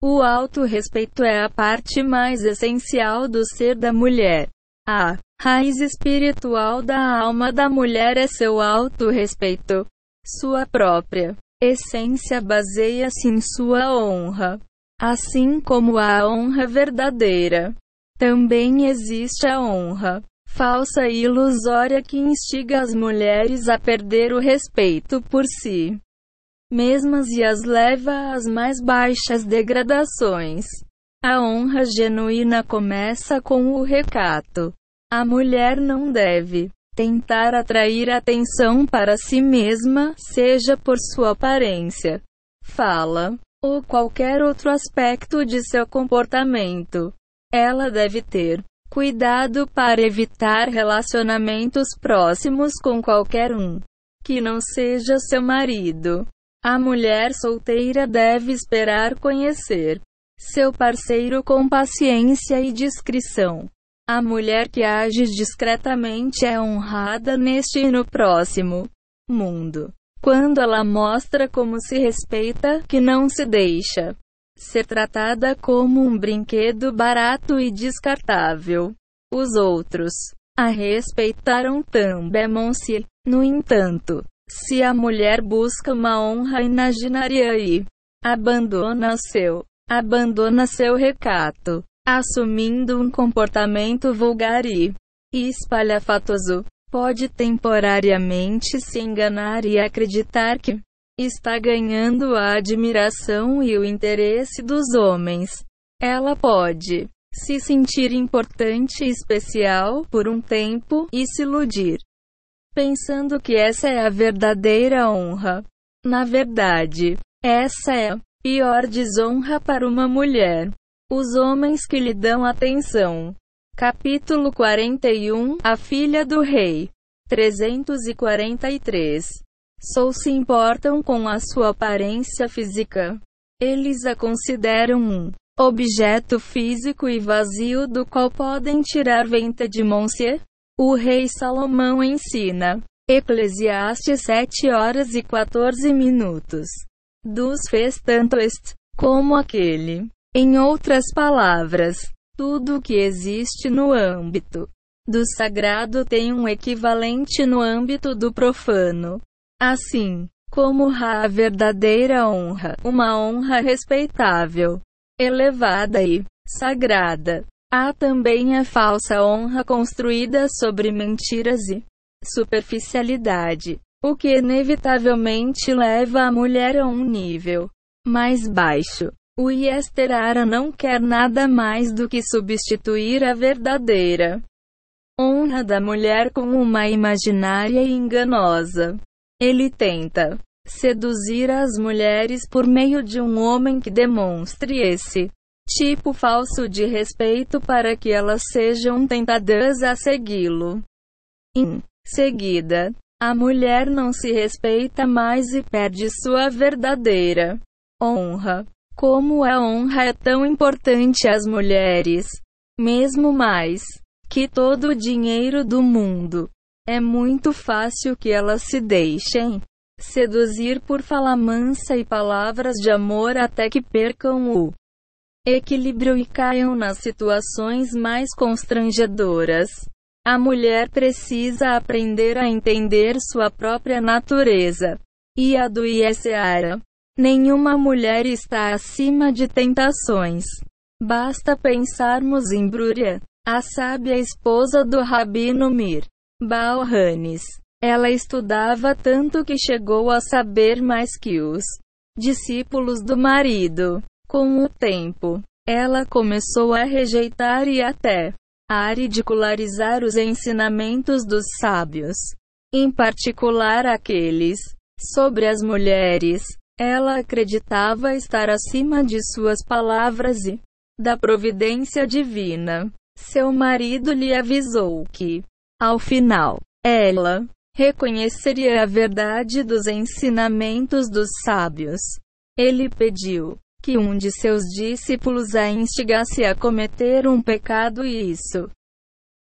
O autorrespeito é a parte mais essencial do ser da mulher. A raiz espiritual da alma da mulher é seu autorrespeito. Sua própria essência baseia-se em sua honra. Assim como a honra verdadeira, também existe a honra falsa e ilusória que instiga as mulheres a perder o respeito por si mesmas e as leva às mais baixas degradações. A honra genuína começa com o recato. A mulher não deve tentar atrair atenção para si mesma, seja por sua aparência, fala ou qualquer outro aspecto de seu comportamento. Ela deve ter cuidado para evitar relacionamentos próximos com qualquer um que não seja seu marido. A mulher solteira deve esperar conhecer seu parceiro com paciência e discrição. A mulher que age discretamente é honrada neste e no próximo mundo. Quando ela mostra como se respeita, que não se deixa ser tratada como um brinquedo barato e descartável. Os outros a respeitaram também. No entanto, se a mulher busca uma honra imaginária e abandona seu, abandona seu recato, assumindo um comportamento vulgar e espalhafatoso, pode temporariamente se enganar e acreditar que está ganhando a admiração e o interesse dos homens. Ela pode se sentir importante e especial por um tempo e se iludir pensando que essa é a verdadeira honra. Na verdade, essa é a pior desonra para uma mulher. Os homens que lhe dão atenção. Capítulo 41 A filha do rei. 343. Só se importam com a sua aparência física. Eles a consideram um objeto físico e vazio do qual podem tirar venta de Monsieur. O rei Salomão ensina. Eclesiastes 7 horas e 14 minutos. Dos fez tanto este como aquele. Em outras palavras, tudo que existe no âmbito do sagrado tem um equivalente no âmbito do profano. Assim, como a verdadeira honra, uma honra respeitável, elevada e sagrada, Há também a falsa honra construída sobre mentiras e superficialidade, o que inevitavelmente leva a mulher a um nível mais baixo. O Yesterara não quer nada mais do que substituir a verdadeira honra da mulher com uma imaginária e enganosa. Ele tenta seduzir as mulheres por meio de um homem que demonstre esse tipo falso de respeito para que elas sejam tentadas a segui-lo. Em seguida, a mulher não se respeita mais e perde sua verdadeira honra. Como a honra é tão importante às mulheres, mesmo mais que todo o dinheiro do mundo, é muito fácil que elas se deixem seduzir por fala mansa e palavras de amor até que percam o equilíbrio e caiam nas situações mais constrangedoras. A mulher precisa aprender a entender sua própria natureza e a do Iesseara. Nenhuma mulher está acima de tentações. Basta pensarmos em Brúria, a sábia esposa do Rabino Mir. Balhanes. Ela estudava tanto que chegou a saber mais que os discípulos do marido. Com o tempo, ela começou a rejeitar e até a ridicularizar os ensinamentos dos sábios, em particular aqueles sobre as mulheres. Ela acreditava estar acima de suas palavras e da providência divina. Seu marido lhe avisou que, ao final, ela reconheceria a verdade dos ensinamentos dos sábios. Ele pediu que um de seus discípulos a instigasse a cometer um pecado e isso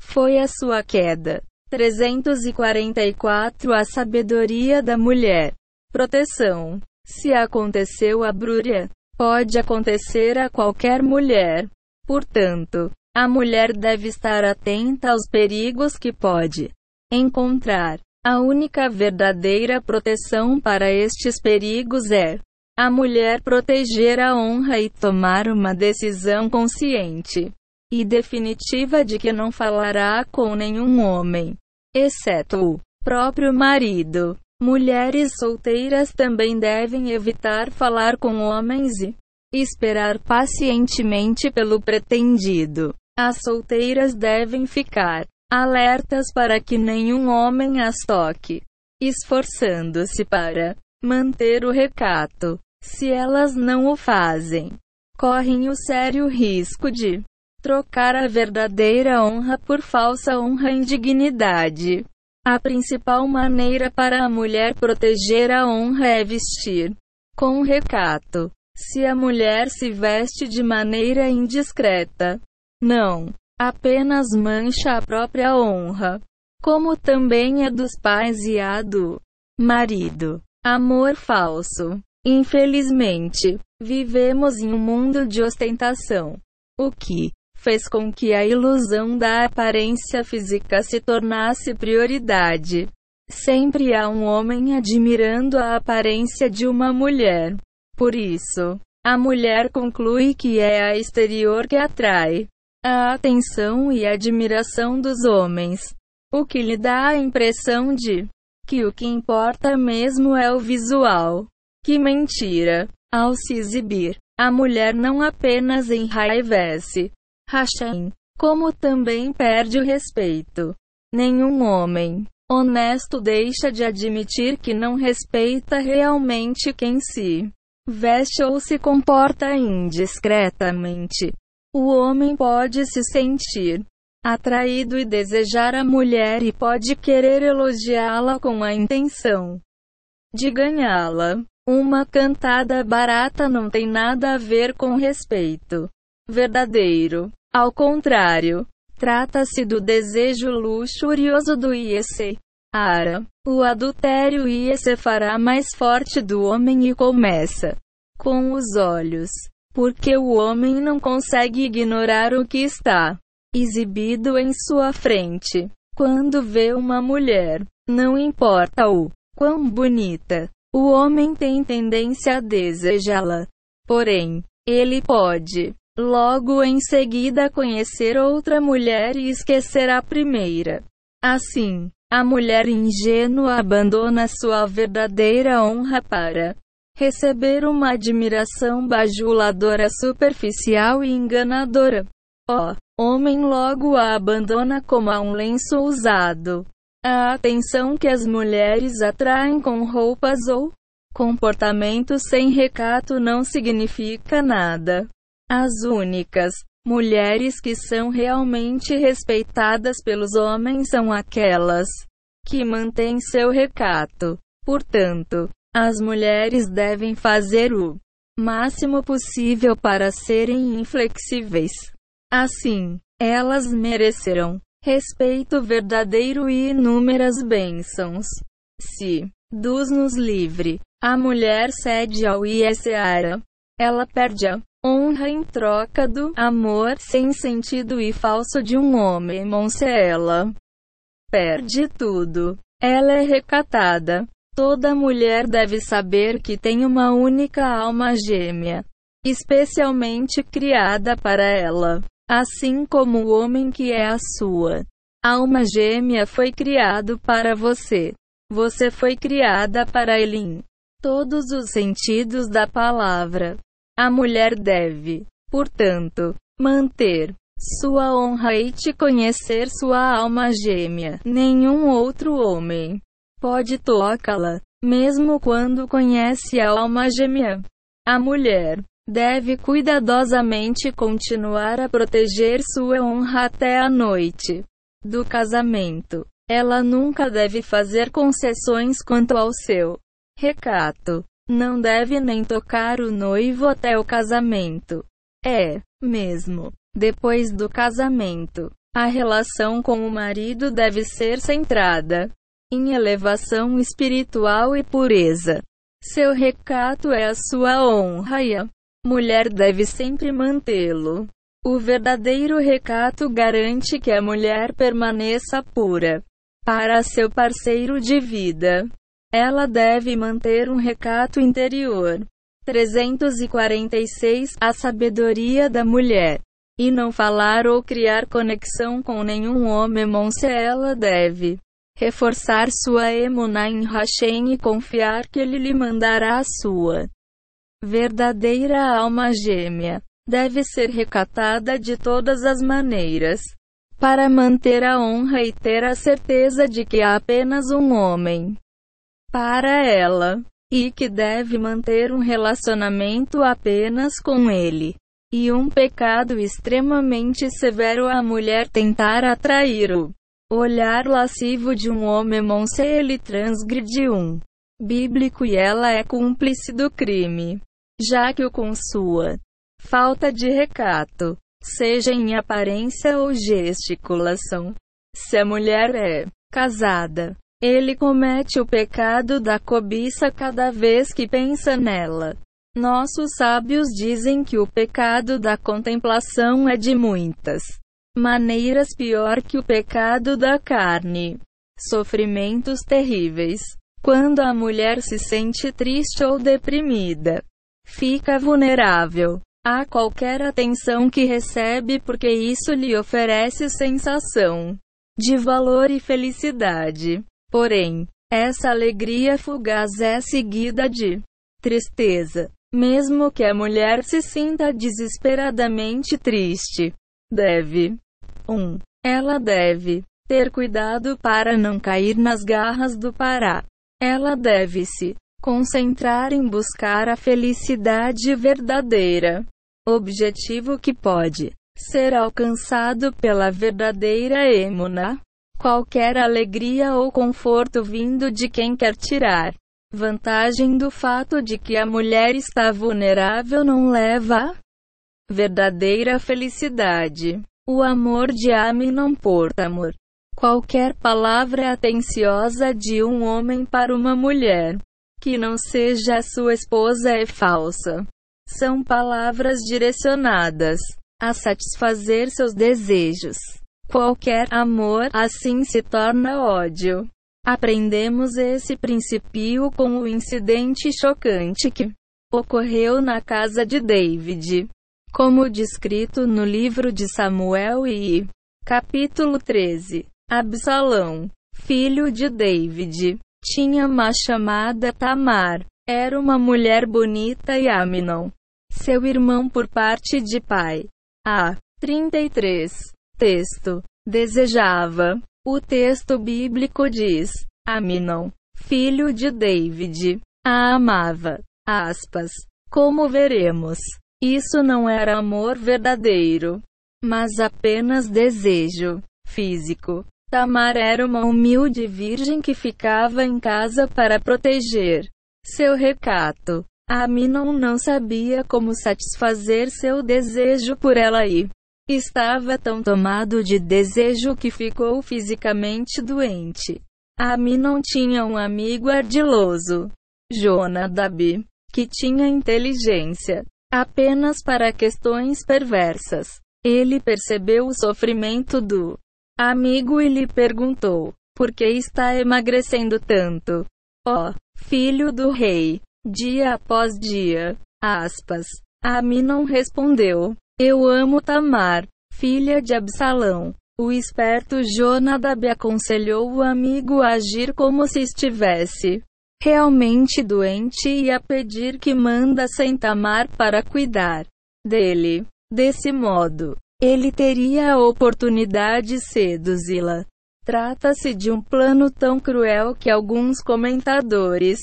foi a sua queda. 344 A sabedoria da mulher. Proteção. Se aconteceu a Brúria, pode acontecer a qualquer mulher. Portanto, a mulher deve estar atenta aos perigos que pode encontrar. A única verdadeira proteção para estes perigos é a mulher proteger a honra e tomar uma decisão consciente e definitiva de que não falará com nenhum homem, exceto o próprio marido. Mulheres solteiras também devem evitar falar com homens e esperar pacientemente pelo pretendido. As solteiras devem ficar alertas para que nenhum homem as toque, esforçando-se para manter o recato. Se elas não o fazem, correm o sério risco de trocar a verdadeira honra por falsa honra e indignidade. A principal maneira para a mulher proteger a honra é vestir com recato. Se a mulher se veste de maneira indiscreta, não apenas mancha a própria honra, como também a dos pais e a do marido. Amor falso. Infelizmente, vivemos em um mundo de ostentação, o que fez com que a ilusão da aparência física se tornasse prioridade. Sempre há um homem admirando a aparência de uma mulher. Por isso, a mulher conclui que é a exterior que atrai a atenção e admiração dos homens, o que lhe dá a impressão de que o que importa mesmo é o visual. Que mentira! Ao se exibir, a mulher não apenas enraivece Hashem, como também perde o respeito. Nenhum homem honesto deixa de admitir que não respeita realmente quem se veste ou se comporta indiscretamente. O homem pode se sentir atraído e desejar a mulher e pode querer elogiá-la com a intenção de ganhá-la. Uma cantada barata não tem nada a ver com respeito verdadeiro. Ao contrário, trata-se do desejo luxurioso do IEC. Ara. O adultério IEC fará mais forte do homem e começa com os olhos. Porque o homem não consegue ignorar o que está exibido em sua frente. Quando vê uma mulher, não importa o quão bonita, o homem tem tendência a desejá-la. Porém, ele pode, logo em seguida, conhecer outra mulher e esquecer a primeira. Assim, a mulher ingênua abandona sua verdadeira honra para receber uma admiração bajuladora superficial e enganadora. O homem logo a abandona como a um lenço usado. A atenção que as mulheres atraem com roupas ou comportamento sem recato não significa nada. As únicas mulheres que são realmente respeitadas pelos homens são aquelas que mantêm seu recato. Portanto, as mulheres devem fazer o máximo possível para serem inflexíveis. Assim, elas merecerão respeito verdadeiro e inúmeras bênçãos. Se Deus nos livre, a mulher cede ao ISARA. Ela perde a honra em troca do amor sem sentido e falso de um homem. Monse ela perde tudo. Ela é recatada. Toda mulher deve saber que tem uma única alma gêmea, especialmente criada para ela. Assim como o homem que é a sua alma gêmea foi criado para você. Você foi criada para ele em todos os sentidos da palavra. A mulher deve, portanto, manter sua honra e te conhecer sua alma gêmea. Nenhum outro homem pode tocá-la, mesmo quando conhece a alma gêmea. A mulher deve cuidadosamente continuar a proteger sua honra até a noite do casamento. Ela nunca deve fazer concessões quanto ao seu recato. Não deve nem tocar o noivo até o casamento. É, mesmo, depois do casamento, a relação com o marido deve ser centrada em elevação espiritual e pureza. Seu recato é a sua honra e a mulher deve sempre mantê-lo. O verdadeiro recato garante que a mulher permaneça pura para seu parceiro de vida. Ela deve manter um recato interior. 346 A sabedoria da mulher. E não falar ou criar conexão com nenhum homem monse ela deve reforçar sua emuna em Hashem e confiar que ele lhe mandará a sua verdadeira alma gêmea. Deve ser recatada de todas as maneiras para manter a honra e ter a certeza de que há apenas um homem para ela e que deve manter um relacionamento apenas com ele. E um pecado extremamente severo a mulher tentar atrair o olhar lascivo de um homem se ele transgride um bíblico e ela é cúmplice do crime, já que o com sua falta de recato, seja em aparência ou gesticulação. Se a mulher é casada, ele comete o pecado da cobiça cada vez que pensa nela. Nossos sábios dizem que o pecado da contemplação é de muitas maneiras pior que o pecado da carne. Sofrimentos terríveis. Quando a mulher se sente triste ou deprimida, fica vulnerável a qualquer atenção que recebe porque isso lhe oferece sensação de valor e felicidade. Porém, essa alegria fugaz é seguida de tristeza. Mesmo que a mulher se sinta desesperadamente triste, deve 1. Um, ela deve ter cuidado para não cair nas garras do Pará. Ela deve se concentrar em buscar a felicidade verdadeira, objetivo que pode ser alcançado pela verdadeira emuna. Qualquer alegria ou conforto vindo de quem quer tirar Vantagem do fato de que a mulher está vulnerável não leva a verdadeira felicidade. O amor de Ami não porta amor. Qualquer palavra atenciosa de um homem para uma mulher que não seja sua esposa é falsa. São palavras direcionadas a satisfazer seus desejos. Qualquer amor assim se torna ódio. Aprendemos esse princípio com o incidente chocante que ocorreu na casa de David, como descrito no livro de Samuel e capítulo 13. Absalão, filho de David, tinha uma chamada Tamar. Era uma mulher bonita e Aminon, seu irmão por parte de pai. A 33. Texto. Desejava o texto bíblico diz: Aminon, filho de David, a amava. Aspas. Como veremos, isso não era amor verdadeiro, mas apenas desejo físico. Tamar era uma humilde virgem que ficava em casa para proteger seu recato. Aminon não sabia como satisfazer seu desejo por ela e Estava tão tomado de desejo que ficou fisicamente doente. Aminon tinha um amigo ardiloso, Jonadab, que tinha inteligência apenas para questões perversas. Ele percebeu o sofrimento do amigo e lhe perguntou: Por que está emagrecendo tanto? Ó, oh, filho do rei, dia após dia. Aspas. Aminon respondeu: eu amo Tamar, filha de Absalão. O esperto Jonadab aconselhou o amigo a agir como se estivesse realmente doente e a pedir que mandassem Tamar para cuidar dele. Desse modo, ele teria a oportunidade de seduzi-la. Trata-se de um plano tão cruel que alguns comentadores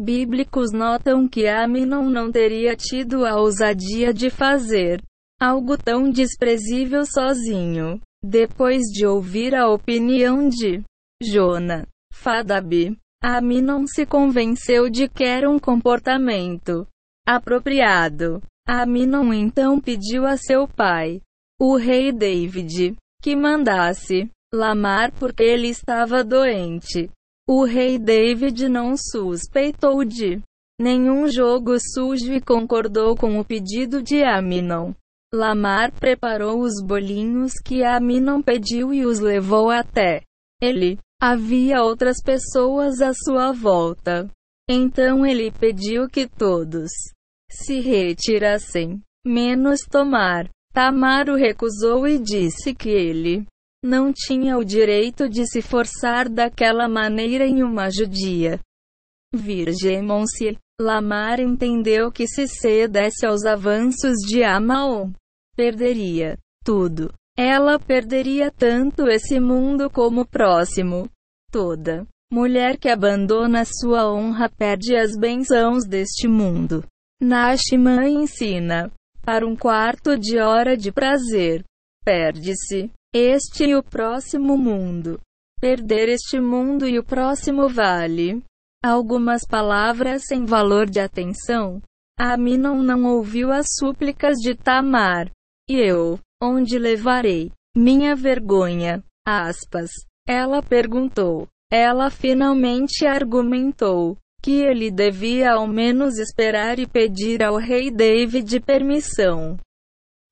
bíblicos notam que Aminon não teria tido a ousadia de fazer algo tão desprezível sozinho. Depois de ouvir a opinião de Jona, Fadab, Aminon se convenceu de que era um comportamento apropriado. Aminon então pediu a seu pai, o rei David, que mandasse Lamar porque ele estava doente. O rei David não suspeitou de nenhum jogo sujo e concordou com o pedido de Aminon. Lamar preparou os bolinhos que Aminon pediu e os levou até ele. Havia outras pessoas à sua volta. Então ele pediu que todos se retirassem, menos Tomar. Tamar o recusou e disse que ele não tinha o direito de se forçar daquela maneira em uma judia. Virgem Monsieur, Lamar entendeu que se cedesse aos avanços de Amaon, perderia tudo. Ela perderia tanto esse mundo como o próximo. Toda mulher que abandona sua honra perde as bênçãos deste mundo. Nashima ensina. Para um quarto de hora de prazer, perde-se este e o próximo mundo. Perder este mundo e o próximo vale. Algumas palavras sem valor de atenção. Aminon não ouviu as súplicas de Tamar. E eu, onde levarei minha vergonha? Aspas. Ela perguntou. Ela finalmente argumentou que ele devia ao menos esperar e pedir ao rei David permissão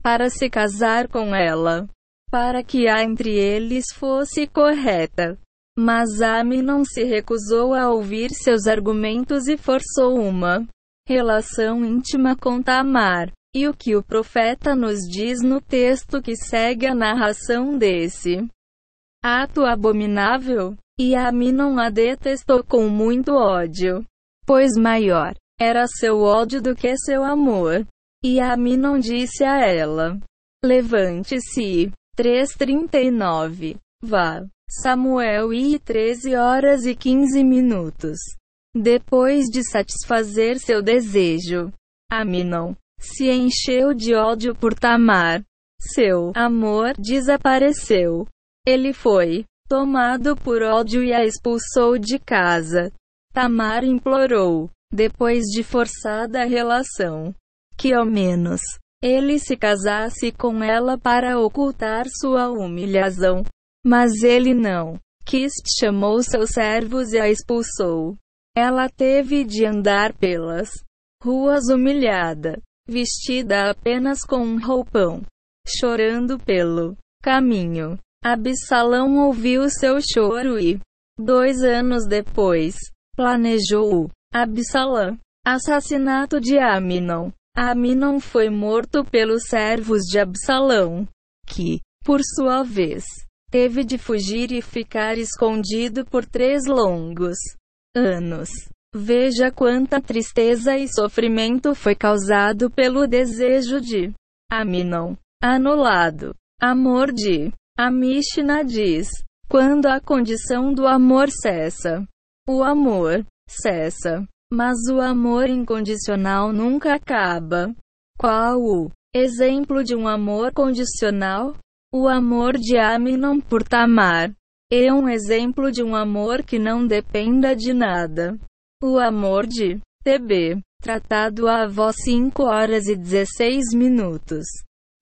para se casar com ela, para que a entre eles fosse correta. Mas Ami não se recusou a ouvir seus argumentos e forçou uma relação íntima com Tamar. E o que o profeta nos diz no texto que segue a narração desse ato abominável? E Aminon a detestou com muito ódio, pois maior era seu ódio do que seu amor. E Aminon disse a ela: Levante-se. 3:39. Vá. Samuel e 13 horas e 15 minutos. Depois de satisfazer seu desejo, Aminon se encheu de ódio por Tamar. Seu amor desapareceu. Ele foi tomado por ódio e a expulsou de casa. Tamar implorou, depois de forçada relação, que ao menos ele se casasse com ela para ocultar sua humilhação. Mas ele não quis, chamou seus servos e a expulsou. Ela teve de andar pelas ruas humilhada, vestida apenas com um roupão, chorando pelo caminho. Absalão ouviu seu choro e, dois anos depois, planejou o Absalão. Assassinato de Aminon. Aminon foi morto pelos servos de Absalão, que, por sua vez, teve de fugir e ficar escondido por três longos anos. Veja quanta tristeza e sofrimento foi causado pelo desejo de Aminon. Anulado. Amor de. A Mishnah diz: quando a condição do amor cessa, o amor cessa. Mas o amor incondicional nunca acaba. Qual o exemplo de um amor condicional? O amor de Aminon por Tamar. É um exemplo de um amor que não dependa de nada. O amor de TB. Tratado a avó 5 horas e 16 minutos.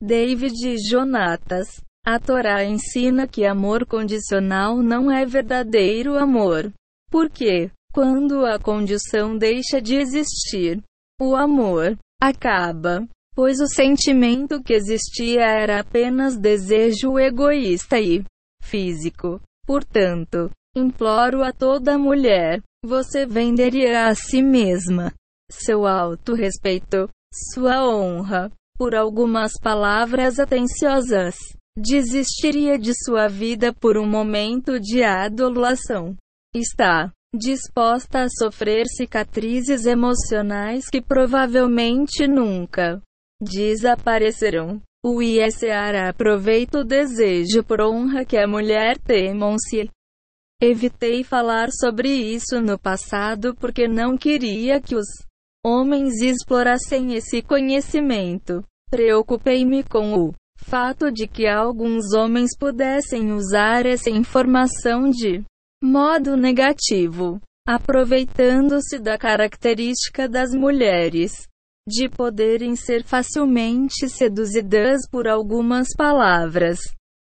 David Jonatas. A Torá ensina que amor condicional não é verdadeiro amor. Por quê? Quando a condição deixa de existir, o amor acaba, pois o sentimento que existia era apenas desejo egoísta e físico. Portanto, imploro a toda mulher: você venderia a si mesma, seu auto-respeito, sua honra, por algumas palavras atenciosas. Desistiria de sua vida por um momento de adulação. Está disposta a sofrer cicatrizes emocionais que provavelmente nunca desaparecerão. O ISAR aproveita o desejo por honra que a mulher temam-se. Evitei falar sobre isso no passado porque não queria que os homens explorassem esse conhecimento. Preocupei-me com o fato de que alguns homens pudessem usar essa informação de Modo negativo. Aproveitando-se da característica das mulheres de poderem ser facilmente seduzidas por algumas palavras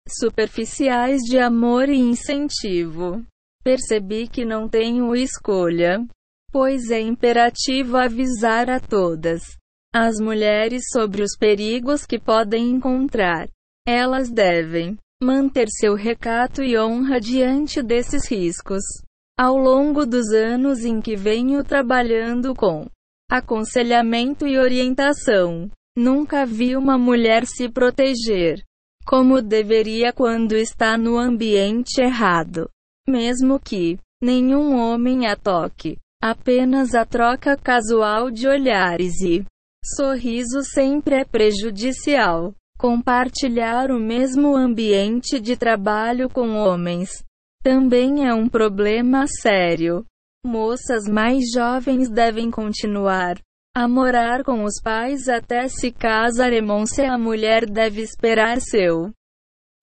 superficiais de amor e incentivo. Percebi que não tenho escolha. pois é imperativo avisar a todas as mulheres sobre os perigos que podem encontrar. Elas devem manter seu recato e honra diante desses riscos. Ao longo dos anos em que venho trabalhando com aconselhamento e orientação, nunca vi uma mulher se proteger como deveria quando está no ambiente errado. Mesmo que nenhum homem a toque, apenas a troca casual de olhares e sorriso sempre é prejudicial. Compartilhar o mesmo ambiente de trabalho com homens também é um problema sério. Moças mais jovens devem continuar a morar com os pais até se casar e se a mulher deve esperar seu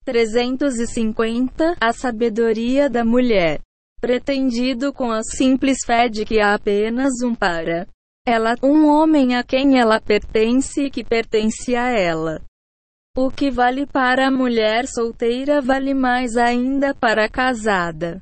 350 A sabedoria da mulher pretendido com a simples fé de que há apenas um para ela, um homem a quem ela pertence e que pertence a ela. O que vale para a mulher solteira vale mais ainda para a casada,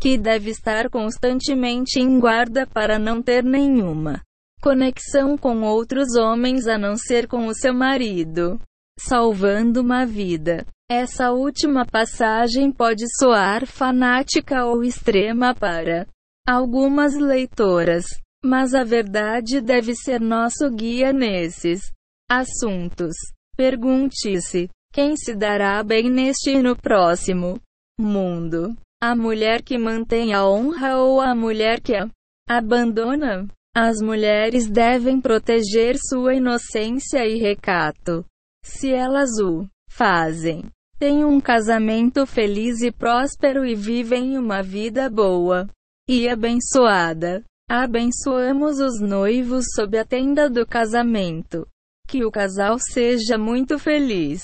que deve estar constantemente em guarda para não ter nenhuma conexão com outros homens a não ser com o seu marido, salvando uma vida. Essa última passagem pode soar fanática ou extrema para algumas leitoras, mas a verdade deve ser nosso guia nesses assuntos. Pergunte-se: quem se dará bem neste e no próximo mundo? A mulher que mantém a honra ou a mulher que a abandona? As mulheres devem proteger sua inocência e recato. Se elas o fazem, têm um casamento feliz e próspero e vivem uma vida boa e abençoada. Abençoamos os noivos sob a tenda do casamento. Que o casal seja muito feliz.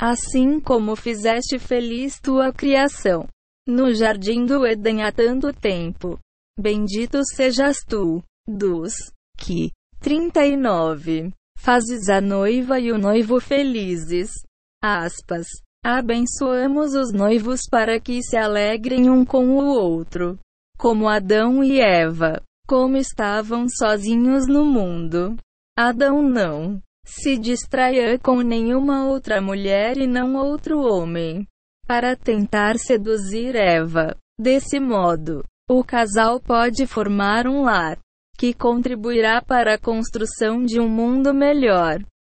Assim como fizeste feliz tua criação. No jardim do Éden há tanto tempo. Bendito sejas tu, dos que 39 fazes a noiva e o noivo felizes. Aspas. Abençoamos os noivos para que se alegrem um com o outro, como Adão e Eva, como estavam sozinhos no mundo. Adão não se distraia com nenhuma outra mulher e não outro homem, para tentar seduzir Eva. Desse modo, o casal pode formar um lar que contribuirá para a construção de um mundo melhor.